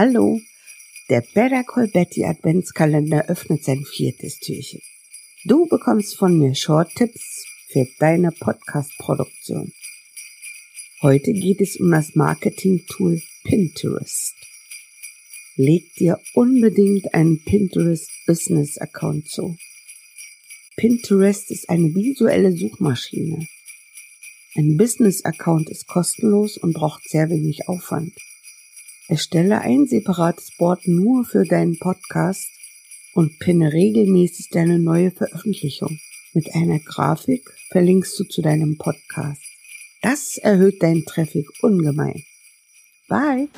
Hallo, der Better Call Betty Adventskalender öffnet sein viertes Türchen. Du bekommst von mir Short-Tipps für deine Podcast-Produktion. Heute geht es um das Marketing-Tool Pinterest. Leg dir unbedingt einen Pinterest Business Account zu. Pinterest ist eine visuelle Suchmaschine. Ein Business Account ist kostenlos und braucht sehr wenig Aufwand. Erstelle ein separates Board nur für deinen Podcast und pinne regelmäßig deine neue Veröffentlichung. Mit einer Grafik verlinkst du zu deinem Podcast. Das erhöht deinen Traffic ungemein. Bye!